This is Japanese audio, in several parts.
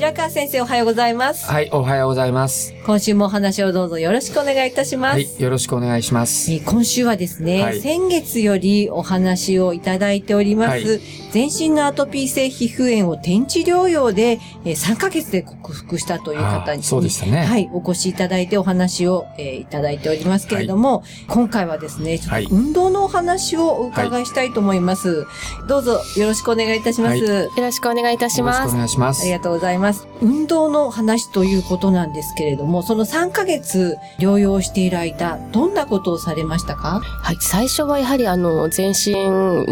白川先生おはようございますはい、おはようございます。今週もお話をどうぞよろしくお願いいたします、はい、よろしくお願いします。えー今週はですね、はい先月よりお話をいただいております、はい全身のアトピー性皮膚炎を転地療養で、えー3ヶ月で克服したという方にあそうでしたねはい、お越しいただいてお話を、えーいただいておりますけれども、今回はですね、ちょはいっと運動のお話をお伺いしたいと思います。どうぞよろしくお願いいたします。はいよろしくお願いいたしよろしくおます。願いしますあり。がとうございます。運動の話ということなんですけれども、その3ヶ月療養している間、どんなことをされましたか？はい、最初はやはりあの、全身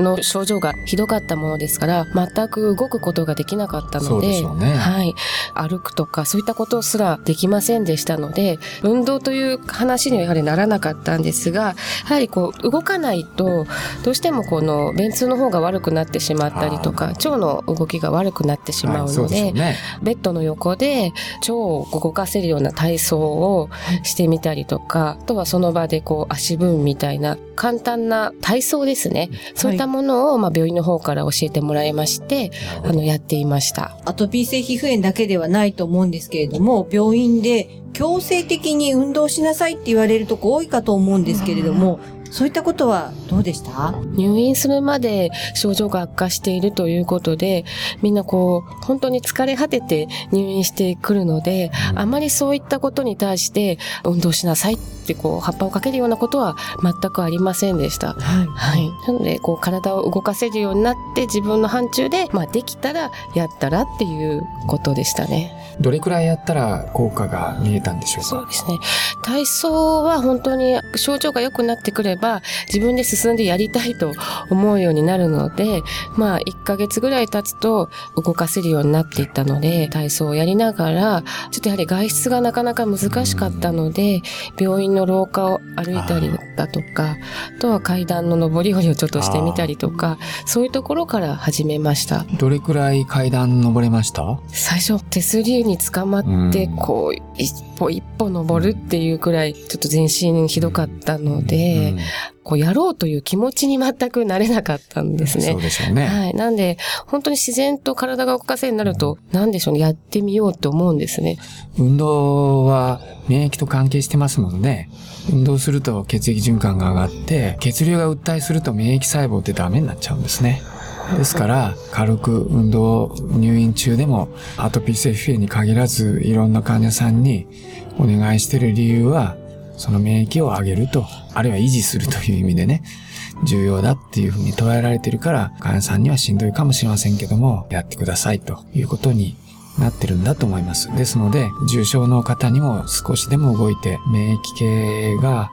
の症状がひどかったものですから、全く動くことができなかったので、しょうね。はい、歩くとかそういったことすらできませんでしたので、運動という話にはやはりならなかったんですが、やはりこう、動かないと、どうしてもこの、便通の方が悪くなってしまったりとか、腸の動きが悪くなってしまうのでうでしょう、ね。ベッドの横で腸を動かせるような体操をしてみたりとか、あとはその場でこう足分みたいな簡単な体操ですね。そういったものをまあ病院の方から教えてもらいまして、あのやっていました。アトピー性皮膚炎だけではないと思うんですけれども、病院で強制的に運動しなさいって言われるとこ多いかと思うんですけれども、そういったことはどうでした？入院するまで症状が悪化しているということで、みんなこう、本当に疲れ果てて入院してくるので、あまりそういったことに対して運動しなさいってこう、葉っぱをかけるようなことは全くありませんでした。はい。なので、こう、体を動かせるようになって、自分の範疇で、まあ、できたら、やったらっていうことでしたね。どれくらいやったら効果が見えたんでしょうか？そうですね。体操は本当に症状が良くなってくれば、自分で進んでやりたいと思うようになるので、まあ、1ヶ月ぐらい経つと動かせるようになっていったので、体操をやりながら、ちょっとやはり外出がなかなか難しかったので、病院の廊下を歩いたりだとか、あとは階段の上り下りをちょっとしてみたりとか、そういうところから始めました。どれくらい階段登れました？最初手すりに捕まってうんこう一歩一歩登るっていうくらいちょっと全身ひどかったので、うんこうやろうという気持ちに全くなれなかったんですねそう。でしょうね。はい。なんで、本当に自然と体が動かせるようになると、なんでしょうね、やってみようと思うんですね。運動は免疫と関係してますもんね。運動すると血液循環が上がって、血流が訴えすると免疫細胞ってダメになっちゃうんですね。ですから、軽く運動入院中でも、アトピー性皮膚炎に限らず、いろんな患者さんにお願いしてる理由は、その免疫を上げると、あるいは維持するという意味でね、重要だっていうふうに捉えられてるから、患者さんにはしんどいかもしれませんけども、やってくださいということになってるんだと思います。ですので、重症の方にも少しでも動いて、免疫系が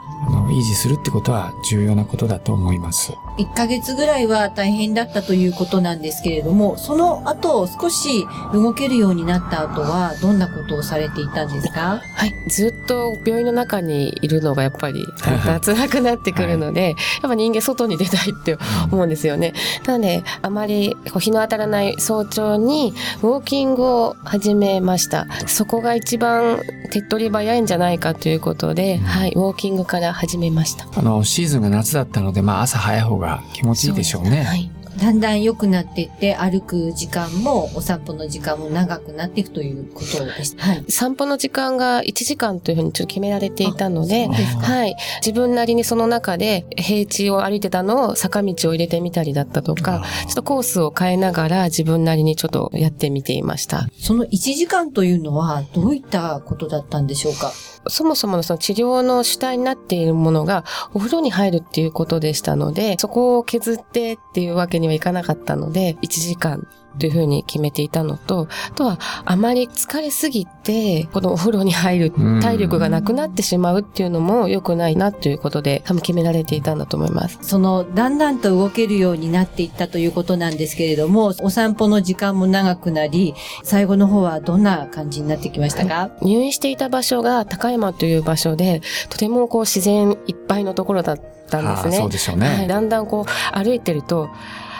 維持するってことは重要なことだと思います。1ヶ月ぐらいは大変だったということなんですけれども、その後少し動けるようになった後はどんなことをされていたんですか？はい。ずっと病院の中にいるのがやっぱり、辛くなってくるので、やっぱ人間外に出たいって思うんですよね。なので、あまりこう日の当たらない早朝にウォーキングを始めました。そこが一番手っ取り早いんじゃないかということで、はい、ウォーキングから始めました。あの、シーズンが夏だったので、まあ朝早い方が気持ちいいでしょうね。はい。だんだん良くなっていって歩く時間もお散歩の時間も長くなっていくということです。はい。散歩の時間が1時間というふうにちょっと決められていたのでではい。自分なりにその中で平地を歩いてたのを坂道を入れてみたりだったとか、ちょっとコースを変えながら自分なりにちょっとやってみていました。その1時間というのはどういったことだったんでしょうか？そもそものその治療の主体になっているものがお風呂に入るっていうことでしたので、そこを削ってっていうわけにはいかなかったので、1時間というふうに決めていたのと、あとはあまり疲れすぎて、このお風呂に入る体力がなくなってしまうっていうのも良くないなということで、多分決められていたんだと思います。その、だんだんと動けるようになっていったということなんですけれども、お散歩の時間も長くなり、最後の方はどんな感じになってきましたか、入院していた場所が高山という場所で、とてもこう自然いっぱいのところだったんですね。はあそうでしょうねはい、だんだんこう歩いてると、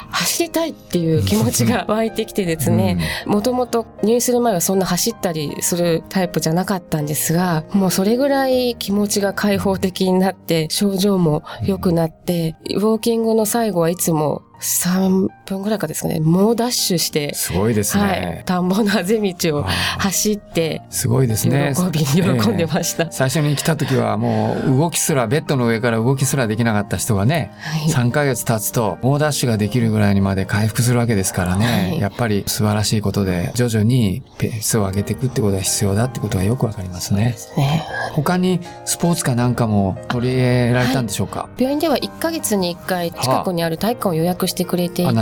走りたいっていう気持ちが湧いてきてですね、もともと入院する前はそんな走ったりするタイプじゃなかったんですが、もうそれぐらい気持ちが開放的になって、症状も良くなって、ウォーキングの最後はいつも3分ぐらいかですかね、猛ダッシュして、すごいですね。はい、田んぼのあぜ道を走って、すごいですね。喜び、喜んでました。最初に来た時はもう動きすら、ベッドの上から動きすらできなかった人がね、はい。3ヶ月経つと猛ダッシュができるぐらいにまで回復するわけですからね、はい。やっぱり素晴らしいことで徐々にペースを上げていくってことが必要だってことがよくわかりますね。ね。他にスポーツかなんかも取り入れられたんでしょうか、病院では1ヶ月に1回近くにある体育館を予約してくれていて。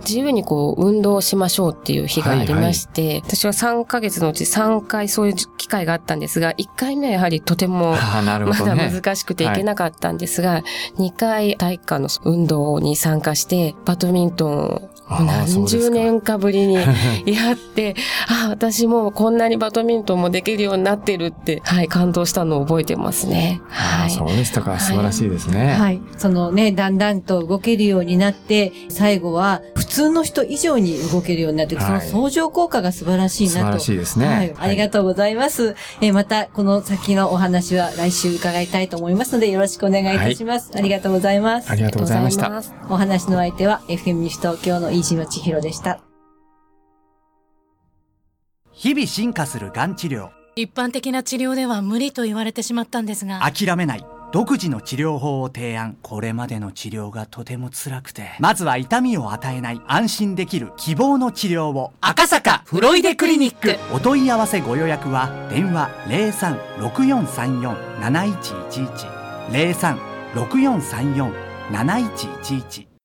自由にこう運動をしましょうっていう日がありまして、私は3ヶ月のうち3回そういう機会があったんですが、1回目はやはりとてもまだ。難しくていけなかったんですが、2回体育館の運動に参加して、バドミントン何十年かぶりに やって、ああ、私もうこんなにバドミントンもできるようになってるって、はい、感動したのを覚えてますね。あはい。そうでしたか。素晴らしいですね。はい。そのね、だんだんと動けるようになって、最後は普通の人以上に動けるようになってその相乗効果が素晴らしいなと。素晴らしいですねはい。ありがとうございます。えーまた、この先のお話は来週伺いたいと思いますので、よろしくお願いいたします。ありがとうございます。ありがとうございました。お話の相手は FM 西東京の飯島千尋でした。日々進化するがん治療。一般的な治療では無理と言われてしまったんですが。諦めない。独自の治療法を提案。これまでの治療がとても辛くて。まずは痛みを与えない。安心できる希望の治療を。赤坂フロイデクリニック。お問い合わせご予約は電話0364347111 0364347111